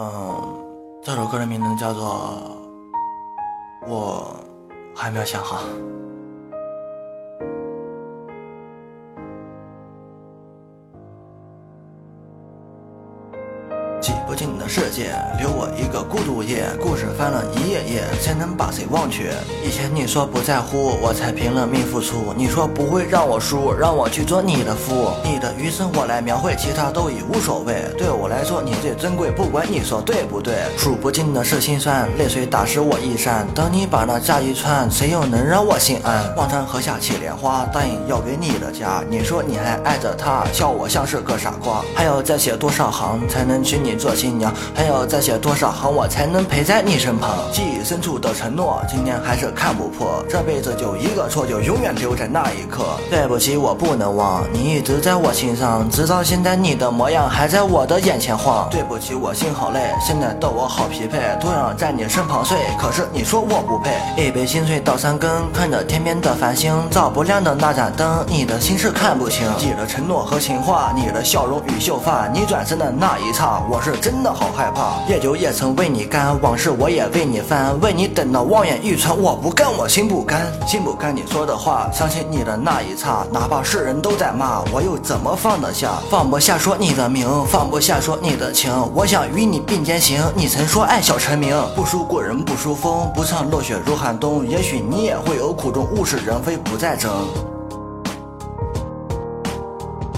嗯，这首歌的名字叫做《我还没有想好》。不进的世界，留我一个孤独夜。故事翻了一页页，谁能把谁忘却？以前你说不在乎，我才拼了命付出。你说不会让我输，让我去做你的夫。你的余生我来描绘，其他都已无所谓。对我来说，你最珍贵，不管你说对不对。数不尽的是心酸，泪水打湿我衣衫。等你把那嫁衣穿，谁又能让我心安？望穿河下起莲花，答应要给你的家。你说你还爱着他，笑我像是个傻瓜。还要再写多少行，才能娶你？做新娘，还要再写多少行，我才能陪在你身旁？记忆深处的承诺，今天还是看不破。这辈子就一个错，就永远留在那一刻。对不起，我不能忘，你一直在我心上，直到现在你的模样还在我的眼前晃。对不起，我心好累，现在的我好疲惫，多想在你身旁睡，可是你说我不配。一杯心碎到三更，看着天边的繁星，照不亮的那盏灯，你的心事看不清。记了承诺和情话，你的笑容与秀发，你转身的那一刹，我是真。真的好害怕，夜酒也曾为你干，往事我也为你翻，为你等到望眼欲穿，我不干，我心不甘，心不甘你说的话，相信你的那一刹，哪怕世人都在骂，我又怎么放得下？放不下说你的名，放不下说你的情，我想与你并肩行。你曾说爱小成名，不输故人不输风，不唱落雪如寒冬，也许你也会有苦衷，物是人非不再争。